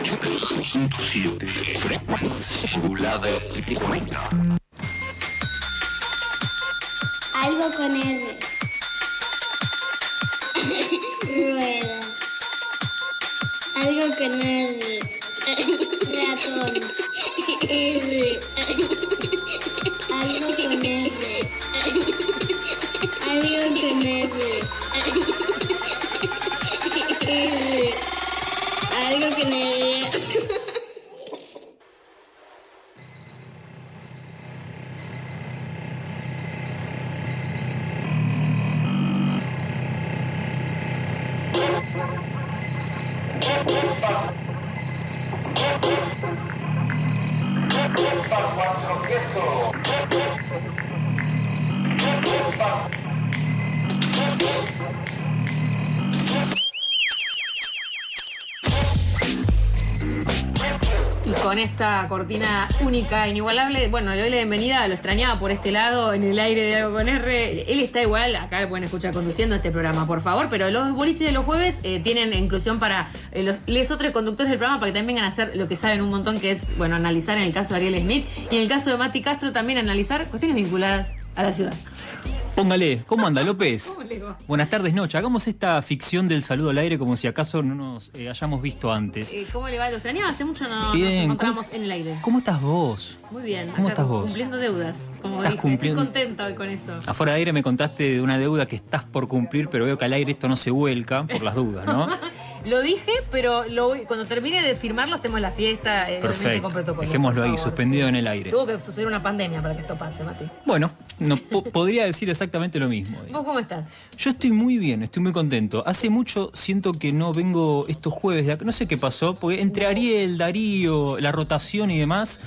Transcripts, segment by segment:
7 frecuencia modulada electrónica. Algo con R. Rueda. Algo con R. Ratón. R. Algo con R. Algo con R. R. Algo R. Y con esta cortina única, inigualable, bueno, le doy la bienvenida, lo extrañaba por este lado, en el aire de algo con R. Él está igual, acá lo pueden escuchar conduciendo este programa, por favor, pero los boliches de los jueves eh, tienen inclusión para eh, los les otros conductores del programa para que también vengan a hacer lo que saben un montón, que es, bueno, analizar en el caso de Ariel Smith y en el caso de Mati Castro también analizar cuestiones vinculadas a la ciudad. Póngale, ¿cómo anda López? ¿Cómo le va? Buenas tardes, Noche. Hagamos esta ficción del saludo al aire como si acaso no nos eh, hayamos visto antes. Eh, ¿Cómo le va? ¿Lo extrañaba? Hace mucho no Bien, nos encontramos ¿cómo- en el aire. ¿Cómo estás vos? Muy bien. ¿Cómo acá estás vos? Cumpliendo deudas, como Estás dije. cumpliendo- Estoy contenta hoy con eso. Afuera de aire me contaste de una deuda que estás por cumplir, pero veo que al aire esto no se vuelca por las dudas, ¿no? Lo dije, pero lo cuando termine de firmarlo hacemos la fiesta, eh, Perfecto. con protocolo. Dejémoslo ahí, suspendido sí. en el aire. Tuvo que suceder una pandemia para que esto pase, Mati. Bueno, no, po- podría decir exactamente lo mismo. ¿Vos cómo estás? Yo estoy muy bien, estoy muy contento. Hace mucho siento que no vengo estos jueves de acá. No sé qué pasó, porque entre Ariel, Darío, la rotación y demás,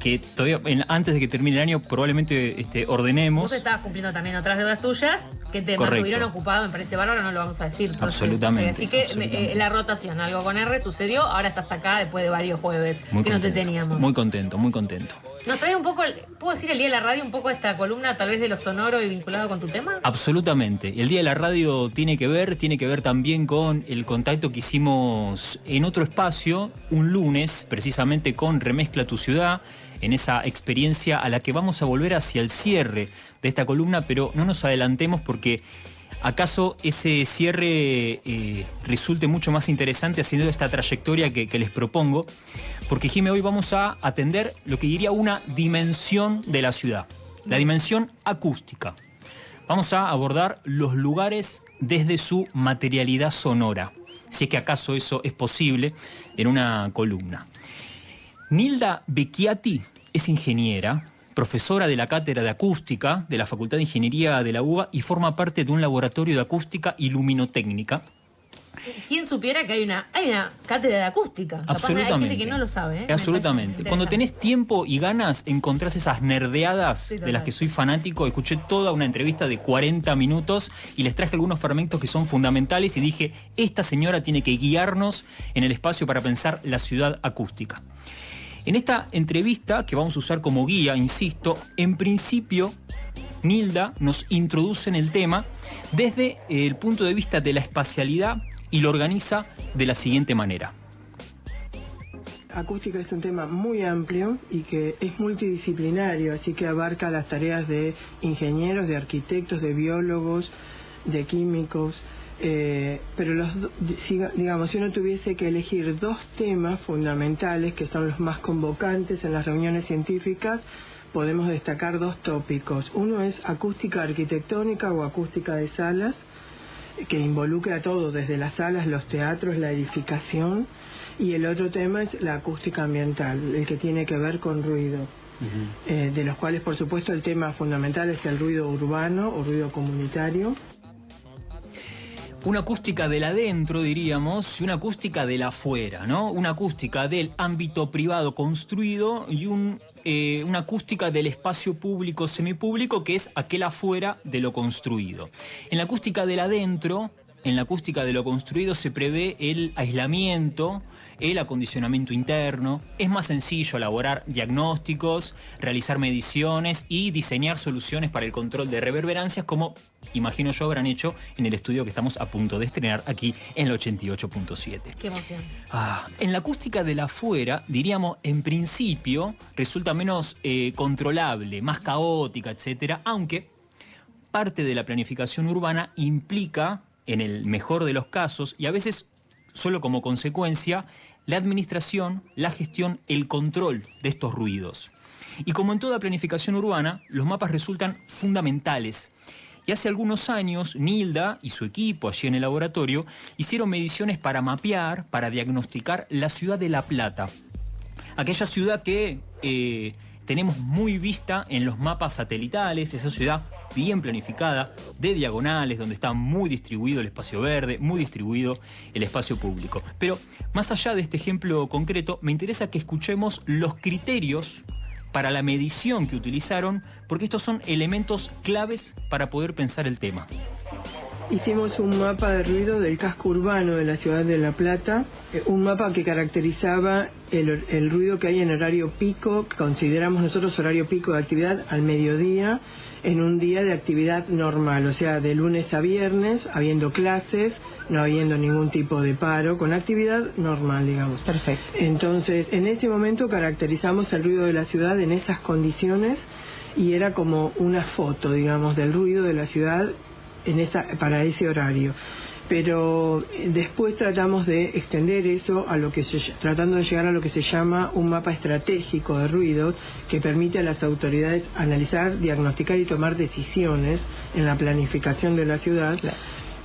que todavía en- antes de que termine el año probablemente este, ordenemos. Vos estabas cumpliendo también otras deudas tuyas que te Correcto. mantuvieron ocupado, me parece bárbaro, no lo vamos a decir. Absolutamente, sí, Así que absolutamente. eh, la rotación, algo con R sucedió, ahora estás acá después de varios jueves Muy que no te contento, teníamos. Muy contento, muy contento. Nos trae un poco, ¿puedo decir el día de la radio, un poco esta columna tal vez de lo sonoro y vinculado con tu tema? Absolutamente. El Día de la Radio tiene que ver, tiene que ver también con el contacto que hicimos en otro espacio, un lunes, precisamente con Remezcla tu ciudad, en esa experiencia a la que vamos a volver hacia el cierre de esta columna, pero no nos adelantemos porque acaso ese cierre eh, resulte mucho más interesante haciendo esta trayectoria que, que les propongo, porque Jimé, hoy vamos a atender lo que diría una dimensión de la ciudad, la dimensión acústica. Vamos a abordar los lugares desde su materialidad sonora, si es que acaso eso es posible en una columna. Nilda Becchiati es ingeniera, profesora de la Cátedra de Acústica de la Facultad de Ingeniería de la UBA y forma parte de un laboratorio de acústica y luminotécnica. ¿Quién supiera que hay una, hay una cátedra de acústica? Capaz Hay Absolutamente. gente que no lo sabe. ¿eh? Me Absolutamente. Cuando tenés tiempo y ganas, encontrás esas nerdeadas Sí, de las que soy fanático. Escuché toda una entrevista de 40 minutos y les traje algunos fragmentos que son fundamentales y dije, esta señora tiene que guiarnos en el espacio para pensar la ciudad acústica. En esta entrevista, que vamos a usar como guía, insisto, en principio Nilda nos introduce en el tema desde el punto de vista de la espacialidad y lo organiza de la siguiente manera. Acústica es un tema muy amplio y que es multidisciplinario, así que abarca las tareas de ingenieros, de arquitectos, de biólogos, de químicos. Eh, pero los, digamos, si uno tuviese que elegir dos temas fundamentales que son los más convocantes en las reuniones científicas, podemos destacar dos tópicos. Uno es acústica arquitectónica o acústica de salas, que involucra a todo, desde las salas, los teatros, la edificación, y el otro tema es la acústica ambiental, el que tiene que ver con ruido, eh, de los cuales por supuesto el tema fundamental es el ruido urbano o ruido comunitario. Una acústica del adentro, diríamos, y una acústica del afuera, ¿no? Una acústica del ámbito privado construido y un, eh, una acústica del espacio público semipúblico, que es aquel afuera de lo construido. En la acústica del adentro, en la acústica de lo construido se prevé el aislamiento, el acondicionamiento interno. Es más sencillo elaborar diagnósticos, realizar mediciones y diseñar soluciones para el control de reverberancias como imagino yo habrán hecho en el estudio que estamos a punto de estrenar aquí en el 88.7. Qué emoción. Ah, en la acústica de la afuera, diríamos, en principio, resulta menos eh, controlable, más caótica, etcétera, aunque parte de la planificación urbana implica, en el mejor de los casos, y a veces solo como consecuencia, la administración, la gestión, el control de estos ruidos. Y como en toda planificación urbana, los mapas resultan fundamentales. Y hace algunos años, Nilda y su equipo allí en el laboratorio hicieron mediciones para mapear, para diagnosticar la ciudad de La Plata. Aquella ciudad que eh, tenemos muy vista en los mapas satelitales, esa ciudad bien planificada, de diagonales, donde está muy distribuido el espacio verde, muy distribuido el espacio público. Pero más allá de este ejemplo concreto, me interesa que escuchemos los criterios para la medición que utilizaron, porque estos son elementos claves para poder pensar el tema. Hicimos un mapa de ruido del casco urbano de la ciudad de La Plata, eh, un mapa que caracterizaba el, el, ruido que hay en horario pico, que consideramos nosotros horario pico de actividad al mediodía, en un día de actividad normal, o sea, de lunes a viernes, habiendo clases, no habiendo ningún tipo de paro, con actividad normal, digamos. Perfecto. Entonces, en ese momento caracterizamos el ruido de la ciudad en esas condiciones y era como una foto, digamos, del ruido de la ciudad en esa, para ese horario. Pero eh, después tratamos de extender eso a lo que tratando de llegar a lo que se llama un mapa estratégico de ruidos que permite a las autoridades analizar, diagnosticar y tomar decisiones en la planificación de la ciudad.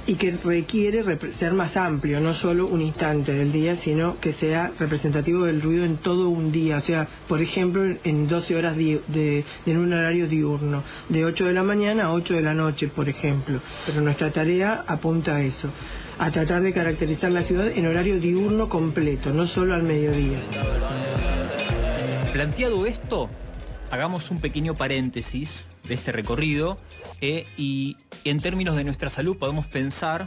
Y que requiere ser más amplio, no solo un instante del día, sino que sea representativo del ruido en todo un día, o sea, por ejemplo, en 12 horas de, de, en un horario diurno, de 8 de la mañana a 8 de la noche, por ejemplo. Pero nuestra tarea apunta a eso, a tratar de caracterizar la ciudad en horario diurno completo, no solo al mediodía. Planteado esto, hagamos un pequeño paréntesis de este recorrido eh, y en términos de nuestra salud podemos pensar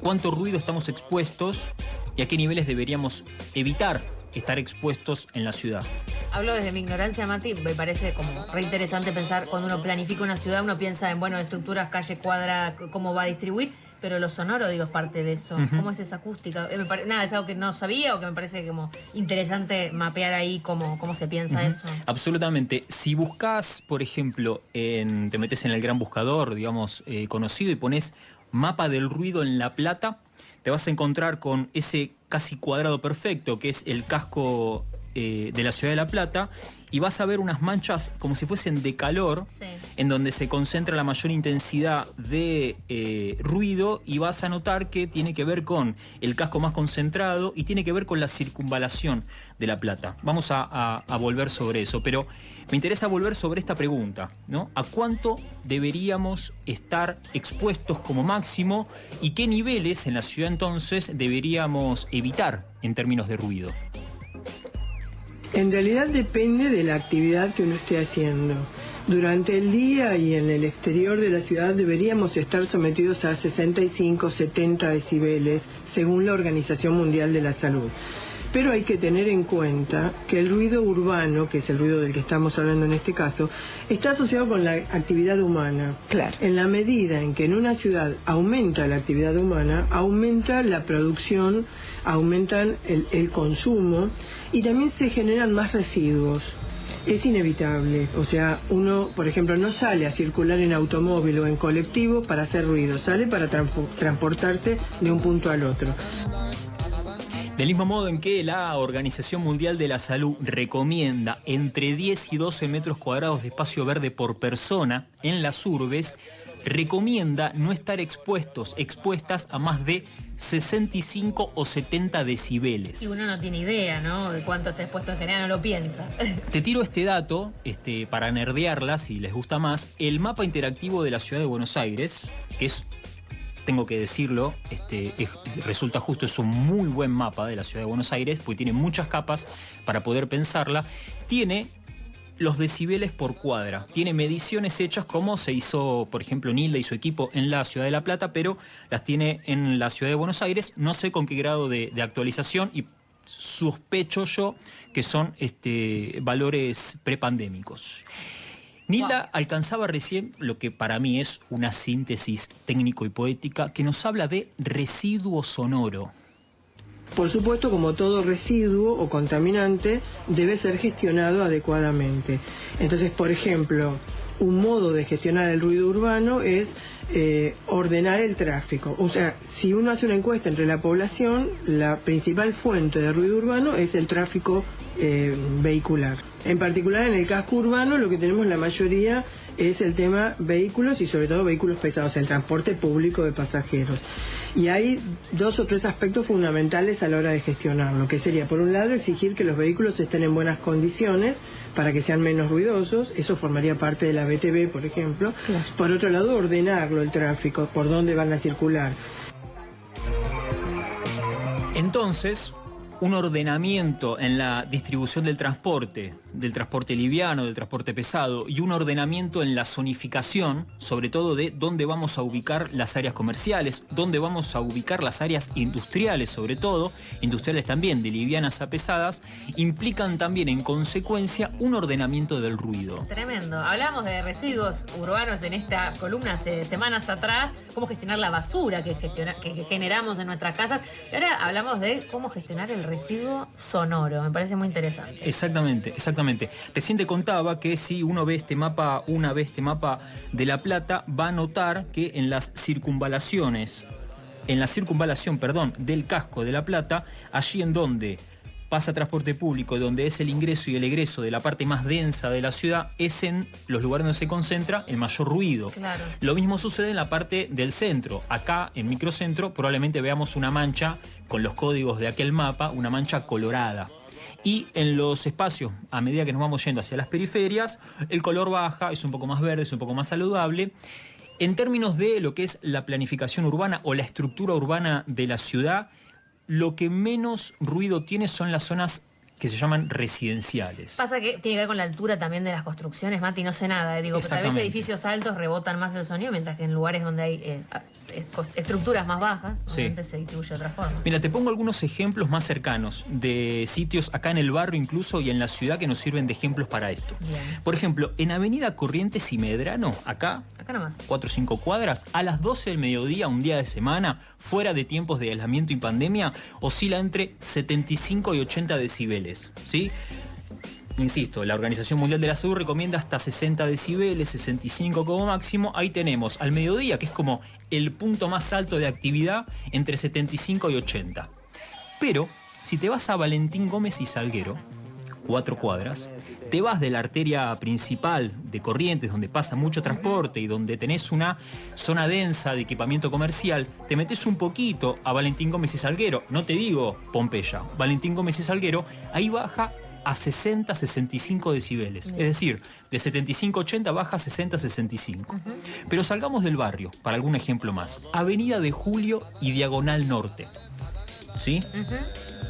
cuánto ruido estamos expuestos y a qué niveles deberíamos evitar estar expuestos en la ciudad. Hablo desde mi ignorancia, Mati, me parece como re interesante pensar cuando uno planifica una ciudad, uno piensa en, bueno, estructuras, calle, cuadra, cómo va a distribuir, pero lo sonoro, digo, es parte de eso. ¿Cómo es esa acústica? Eh, nada, es algo que no sabía o que me parece como interesante mapear ahí cómo, cómo se piensa eso. Absolutamente. Si buscas, por ejemplo, en, te metes en el gran buscador, digamos, eh, conocido y pones mapa del ruido en La Plata, te vas a encontrar con ese casi cuadrado perfecto que es el casco eh, de la ciudad de La Plata y vas a ver unas manchas como si fuesen de calor, en donde se concentra la mayor intensidad de eh, ruido y vas a notar que tiene que ver con el casco más concentrado y tiene que ver con la circunvalación de La Plata. Vamos a, volver sobre eso, pero me interesa volver sobre esta pregunta, ¿no? ¿A cuánto deberíamos estar expuestos como máximo y qué niveles en la ciudad entonces deberíamos evitar en términos de ruido? En realidad depende de la actividad que uno esté haciendo. Durante el día y en el exterior de la ciudad deberíamos estar sometidos a 65, 70 decibeles, según la Organización Mundial de la Salud. Pero hay que tener en cuenta que el ruido urbano, que es el ruido del que estamos hablando en este caso, está asociado con la actividad humana. Claro. En la medida en que en una ciudad aumenta la actividad humana, aumenta la producción, aumentan el, el consumo y también se generan más residuos es inevitable. O sea, uno, por ejemplo, no sale a circular en automóvil o en colectivo para hacer ruido, sale para transportarse de un punto al otro. Del mismo modo en que la Organización Mundial de la Salud recomienda entre 10 y 12 metros cuadrados de espacio verde por persona en las urbes, recomienda no estar expuestos, expuestas a más de 65 o 70 decibeles. Y uno no tiene idea, ¿no? De cuánto está expuesto en general, no lo piensa. Te tiro este dato este, para nerdearla, si les gusta más. El mapa interactivo de la ciudad de Buenos Aires, que es tengo que decirlo, este, resulta justo, es un muy buen mapa de la ciudad de Buenos Aires, porque tiene muchas capas para poder pensarla. Tiene los decibeles por cuadra. Tiene mediciones hechas como se hizo, por ejemplo, Nilda y su equipo en la ciudad de La Plata, pero las tiene en la ciudad de Buenos Aires. No sé con qué grado de, actualización y sospecho yo que son este, valores prepandémicos. Nilda alcanzaba recién lo que para mí es una síntesis técnico y poética que nos habla de residuo sonoro. Por supuesto, como todo residuo o contaminante, debe ser gestionado adecuadamente. Entonces, por ejemplo, un modo de gestionar el ruido urbano es eh, ordenar el tráfico. O sea, si uno hace una encuesta entre la población, la principal fuente de ruido urbano es el tráfico eh, vehicular. En particular en el casco urbano lo que tenemos la mayoría es el tema vehículos y sobre todo vehículos pesados, el transporte público de pasajeros. Y hay dos o tres aspectos fundamentales a la hora de gestionarlo, que sería por un lado exigir que los vehículos estén en buenas condiciones para que sean menos ruidosos, eso formaría parte de la BTV, por ejemplo. Por otro lado, ordenarlo el tráfico, por dónde van a circular. Entonces, un ordenamiento en la distribución del transporte, del transporte liviano, del transporte pesado, y un ordenamiento en la zonificación, sobre todo de dónde vamos a ubicar las áreas comerciales, dónde vamos a ubicar las áreas industriales, sobre todo, industriales también, de livianas a pesadas, implican también en consecuencia un ordenamiento del ruido. Tremendo. Hablamos de residuos urbanos en esta columna hace semanas atrás, cómo gestionar la basura que, gestiona- que generamos en nuestras casas, y ahora hablamos de cómo gestionar el residuo sonoro. Me parece muy interesante. Exactamente, exactamente. Recién te contaba que si uno ve este mapa, una ve este mapa de La Plata, va a notar que en las circunvalaciones, en la circunvalación, perdón, del casco de La Plata, allí en donde pasa transporte público, donde es el ingreso y el egreso de la parte más densa de la ciudad, es en los lugares donde se concentra el mayor ruido. Claro. Lo mismo sucede en la parte del centro. Acá, en microcentro, probablemente veamos una mancha con los códigos de aquel mapa, una mancha colorada. Y en los espacios, a medida que nos vamos yendo hacia las periferias, el color baja, es un poco más verde, es un poco más saludable. En términos de lo que es la planificación urbana o la estructura urbana de la ciudad, lo que menos ruido tiene son las zonas que se llaman residenciales. Pasa que tiene que ver con la altura también de las construcciones, Mati, no sé nada. eh. Digo, tal vez edificios altos rebotan más el sonido, mientras que en lugares donde hay eh, estructuras más bajas, Sí. se distribuye de otra forma. Mira, te pongo algunos ejemplos más cercanos de sitios acá en el barrio incluso y en la ciudad que nos sirven de ejemplos para esto. Bien. Por ejemplo, en Avenida Corrientes y Medrano, acá, Acá nomás. 4 o 5 cuadras, a las 12 del mediodía, un día de semana, fuera de tiempos de aislamiento y pandemia, oscila entre 75 y 80 decibeles, ¿sí? Insisto, la Organización Mundial de la Salud recomienda hasta 60 decibeles, 65 como máximo. Ahí tenemos al mediodía, que es como el punto más alto de actividad, entre 75 y 80. Pero, si te vas a Valentín Gómez y Salguero, cuatro cuadras, te vas de la arteria principal de Corrientes, donde pasa mucho transporte y donde tenés una zona densa de equipamiento comercial, te metes un poquito a Valentín Gómez y Salguero, no te digo Pompeya, Valentín Gómez y Salguero, ahí baja a 60-65 decibeles. Es decir, de 75-80 baja a 60-65. Pero salgamos del barrio, para algún ejemplo más. Avenida de Julio y Diagonal Norte. ¿Sí?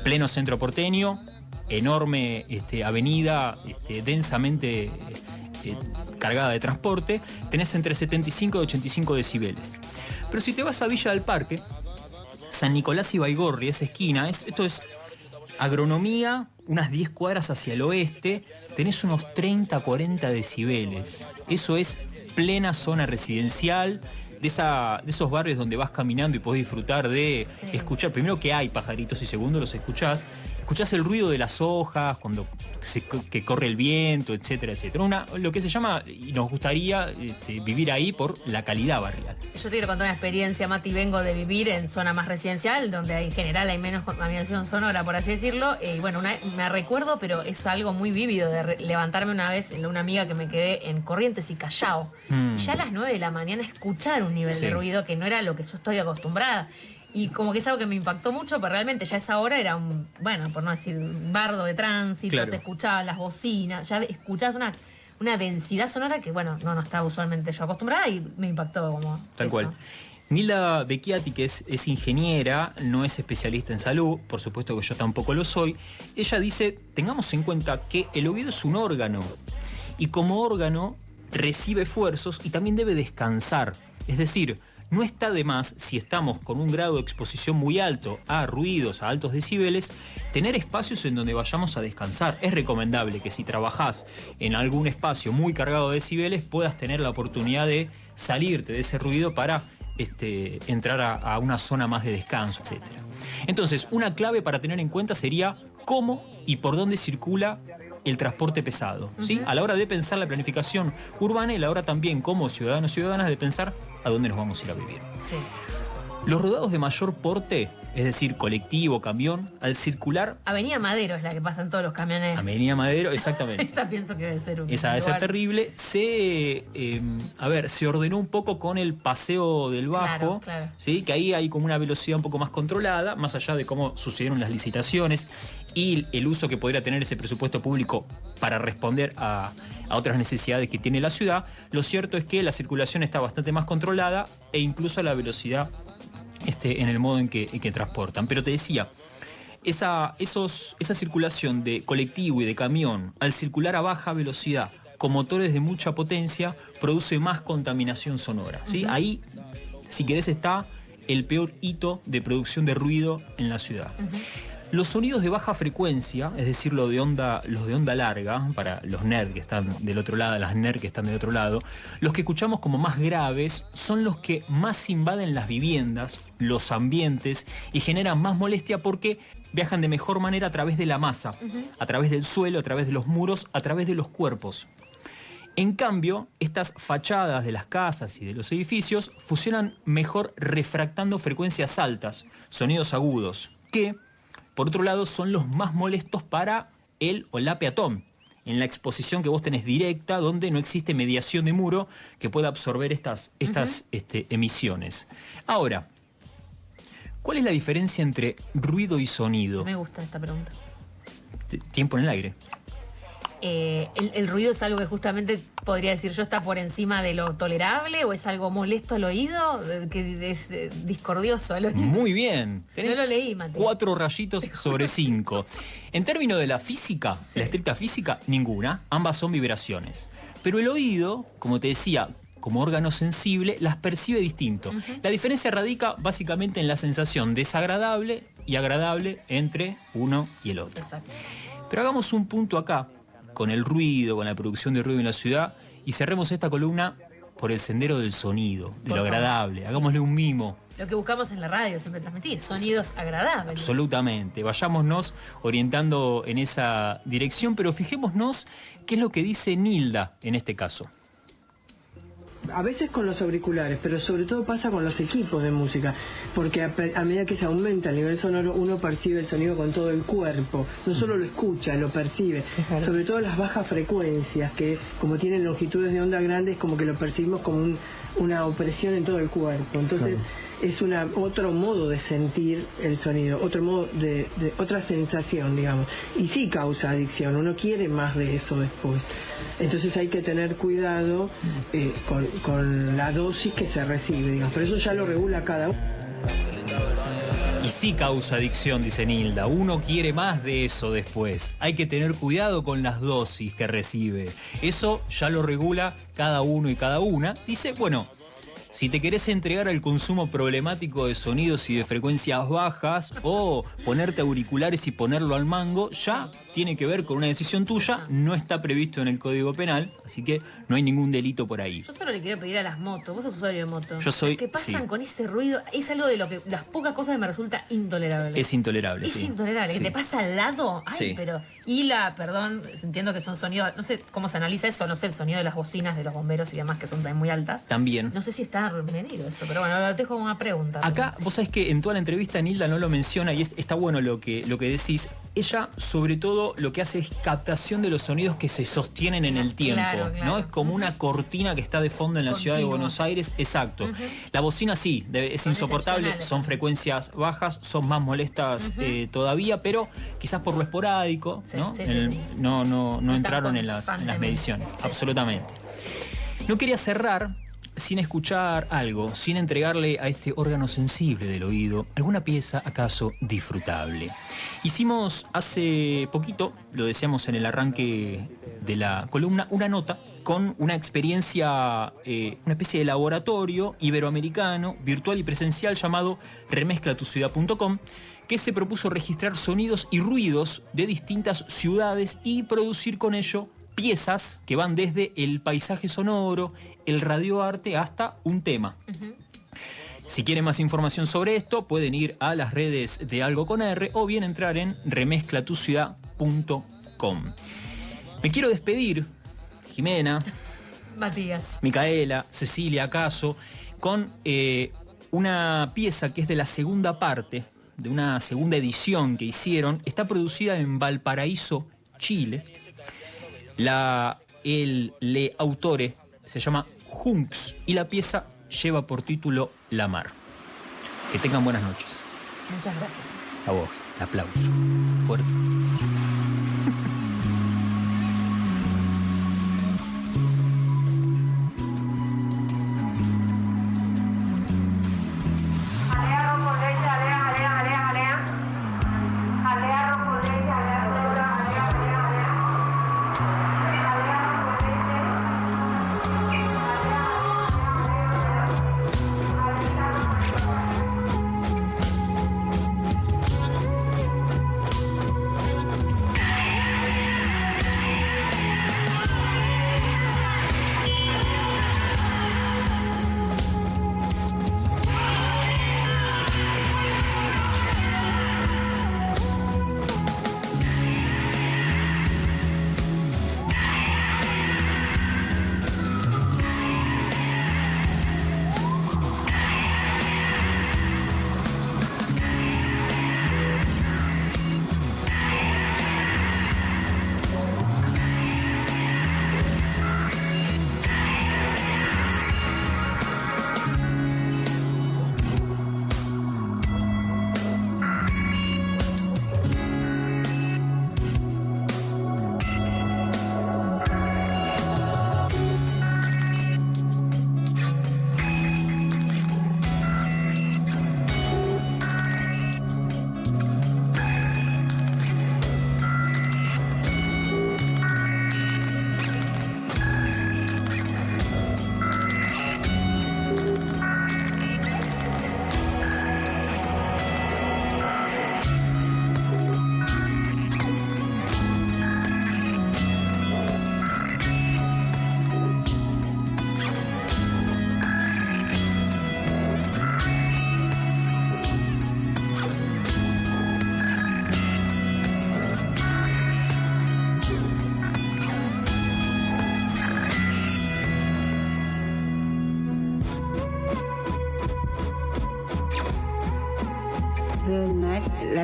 pleno centro porteño, enorme este, avenida, este, densamente eh, eh, cargada de transporte, tenés entre 75 y 85 decibeles. Pero si te vas a Villa del Parque, San Nicolás y Baigorri, esa esquina, es, esto es agronomía, unas 10 cuadras hacia el oeste, tenés unos 30, 40 decibeles. Eso es plena zona residencial. De, esa, de esos barrios donde vas caminando y podés disfrutar de Sí. escuchar, primero que hay pajaritos y segundo los escuchás, escuchás el ruido de las hojas, cuando se que corre el viento, etcétera, etcétera. Una, lo que se llama, y nos gustaría este, vivir ahí por la calidad barrial. Yo te quiero contar una experiencia, Mati. Vengo de vivir en zona más residencial, donde en general hay menos contaminación sonora, por así decirlo. Eh, Y bueno, una- me recuerdo, pero es algo muy vívido de re- levantarme una vez en una amiga que me quedé en Corrientes y Callao. Mm. Y ya a las 9 de la mañana escuchar un nivel Sí. de ruido que no era lo que yo estoy acostumbrada. Y como que es algo que me impactó mucho, pero realmente ya esa hora era un, bueno, por no decir, un bardo de tránsito, Claro. se escuchaban las bocinas, ya escuchabas una, una densidad sonora que, bueno, no, no estaba usualmente yo acostumbrada y me impactó como Tal eso. cual. Nilda Becchiati, que es, es ingeniera, no es especialista en salud, por supuesto que yo tampoco lo soy, ella dice, tengamos en cuenta que el oído es un órgano y como órgano recibe esfuerzos y también debe descansar. Es decir, no está de más, si estamos con un grado de exposición muy alto a ruidos, a altos decibeles, tener espacios en donde vayamos a descansar. Es recomendable que si trabajás en algún espacio muy cargado de decibeles, puedas tener la oportunidad de salirte de ese ruido para este, entrar a, a una zona más de descanso, etc. Entonces, una clave para tener en cuenta sería cómo y por dónde circula el transporte pesado. ¿sí? A la hora de pensar la planificación urbana y a la hora también como ciudadanos y ciudadanas de pensar a dónde nos vamos a ir a vivir. Sí. Los rodados de mayor porte, es decir, colectivo, camión, al circular Avenida Madero es la que pasan todos los camiones. Avenida Madero, exactamente. Esa pienso que debe ser un Esa debe ser terrible. Se, eh, a ver, se ordenó un poco con el paseo del Bajo, Claro, claro. ¿sí? que ahí hay como una velocidad un poco más controlada, más allá de cómo sucedieron las licitaciones y el uso que podría tener ese presupuesto público para responder a, a otras necesidades que tiene la ciudad. Lo cierto es que la circulación está bastante más controlada e incluso la velocidad este, en el modo en que, en que transportan. Pero te decía, esa, esos, esa circulación de colectivo y de camión al circular a baja velocidad con motores de mucha potencia produce más contaminación sonora. ¿sí? Ahí, si querés, está el peor hito de producción de ruido en la ciudad. Los sonidos de baja frecuencia, es decir, lo de onda, los de onda larga, para los NERD que están del otro lado, las NERD que están del otro lado, los que escuchamos como más graves son los que más invaden las viviendas, los ambientes y generan más molestia porque viajan de mejor manera a través de la masa, a través del suelo, a través de los muros, a través de los cuerpos. En cambio, estas fachadas de las casas y de los edificios funcionan mejor refractando frecuencias altas, sonidos agudos, que, por otro lado, son los más molestos para el o la peatón, en la exposición que vos tenés directa, donde no existe mediación de muro que pueda absorber estas, estas este, emisiones. Ahora, ¿cuál es la diferencia entre ruido y sonido? Me gusta esta pregunta. Tiempo en el aire. Eh, el, el ruido es algo que justamente podría decir yo está por encima de lo tolerable o es algo molesto al oído, eh, que es eh, discordioso al oído. Muy bien. Tenés No lo leí, Mateo. Cuatro rayitos sobre cinco. En términos de la física, Sí. la estricta física, ninguna. Ambas son vibraciones. Pero el oído, como te decía, como órgano sensible, las percibe distinto. La diferencia radica básicamente en la sensación desagradable y agradable entre uno y el otro. Exacto. Pero hagamos un punto acá, con el ruido, con la producción de ruido en la ciudad, y cerremos esta columna por el sendero del sonido, de Por lo favor. agradable. Hagámosle un mimo. Lo que buscamos en la radio siempre transmitir, sonidos agradables. Absolutamente. Vayámonos orientando en esa dirección, pero fijémonos qué es lo que dice Nilda en este caso. A veces con los auriculares, pero sobre todo pasa con los equipos de música, porque a, medida que se aumenta el nivel sonoro, uno percibe el sonido con todo el cuerpo, no solo lo escucha, lo percibe. Sobre todo las bajas frecuencias, que como tienen longitudes de onda grandes, como que lo percibimos como un- una opresión en todo el cuerpo. Entonces es una otro modo de sentir el sonido, otro modo de, otra sensación, digamos. Y sí causa adicción, uno quiere más de eso después. Entonces hay que tener cuidado eh, con, con la dosis que se recibe, digamos. Pero eso ya lo regula cada uno. Y sí causa adicción, dice Nilda. Uno quiere más de eso después. Hay que tener cuidado con las dosis que recibe. Eso ya lo regula cada uno y cada una. Dice, bueno, si te querés entregar al consumo problemático de sonidos y de frecuencias bajas o ponerte auriculares y ponerlo al mango, ya tiene que ver con una decisión tuya. No está previsto en el Código Penal, así que no hay ningún delito por ahí. Yo solo le quiero pedir a las motos, vos sos usuario de moto. Yo soy- Que pasan sí. con ese ruido, es algo de lo que las pocas cosas que me resulta intolerable. Es intolerable, Es sí. intolerable, Sí. que te pasa al lado. Ay, Sí. pero. Y la, perdón, entiendo que son sonidos. No sé cómo se analiza eso, no sé el sonido de las bocinas de los bomberos y demás, que son también muy altas. También. No sé si está medido eso, pero bueno, lo dejo como una pregunta. Acá, vos sabés que en toda la entrevista Nilda no lo menciona y es, está bueno lo que, lo que decís. Ella, sobre todo, lo que hace es captación de los sonidos que se sostienen en el tiempo. Claro, claro. ¿no? Es como una cortina que está de fondo en la ciudad de. Buenos Aires. Exacto. La bocina sí, debe- es Son insoportable, son frecuencias bajas, son más molestas eh, todavía, pero quizás por lo esporádico, Sí, ¿no? sí, sí. no, no, no No entraron en las, en las mediciones. Absolutamente. No quería cerrar, sin escuchar algo, sin entregarle a este órgano sensible del oído alguna pieza acaso disfrutable. Hicimos hace poquito, lo decíamos en el arranque de la columna, una nota con una experiencia, eh, una especie de laboratorio iberoamericano, virtual y presencial llamado remezclatuciudad.com, que se propuso registrar sonidos y ruidos de distintas ciudades y producir con ello piezas que van desde el paisaje sonoro, el radioarte hasta un tema. Si quieren más información sobre esto, pueden ir a las redes de Algo con R o bien entrar en remezclatuciudad.com. Me quiero despedir, Jimena, Matías. Micaela, Cecilia, acaso, con eh, una pieza que es de la segunda parte, de una segunda edición que hicieron. Está producida en Valparaíso, Chile. La, el le autore se llama Hunks y la pieza lleva por título La Mar. Que tengan buenas noches. Muchas gracias. A vos, aplauso. Fuerte.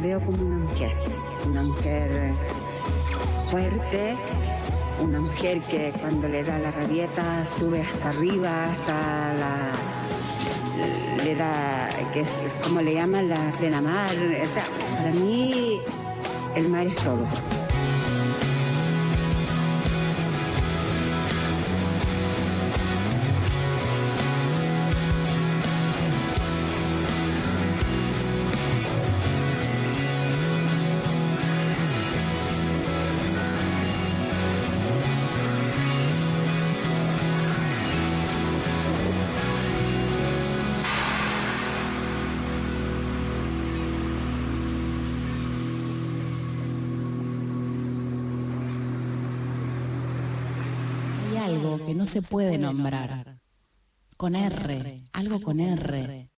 Veo como una mujer, una mujer eh, fuerte, una mujer que cuando le da la rabieta sube hasta arriba, hasta la le da, que es, como le llaman la plena mar. O sea, para mí el mar es todo. Se puede nombrar. Con R, algo con R.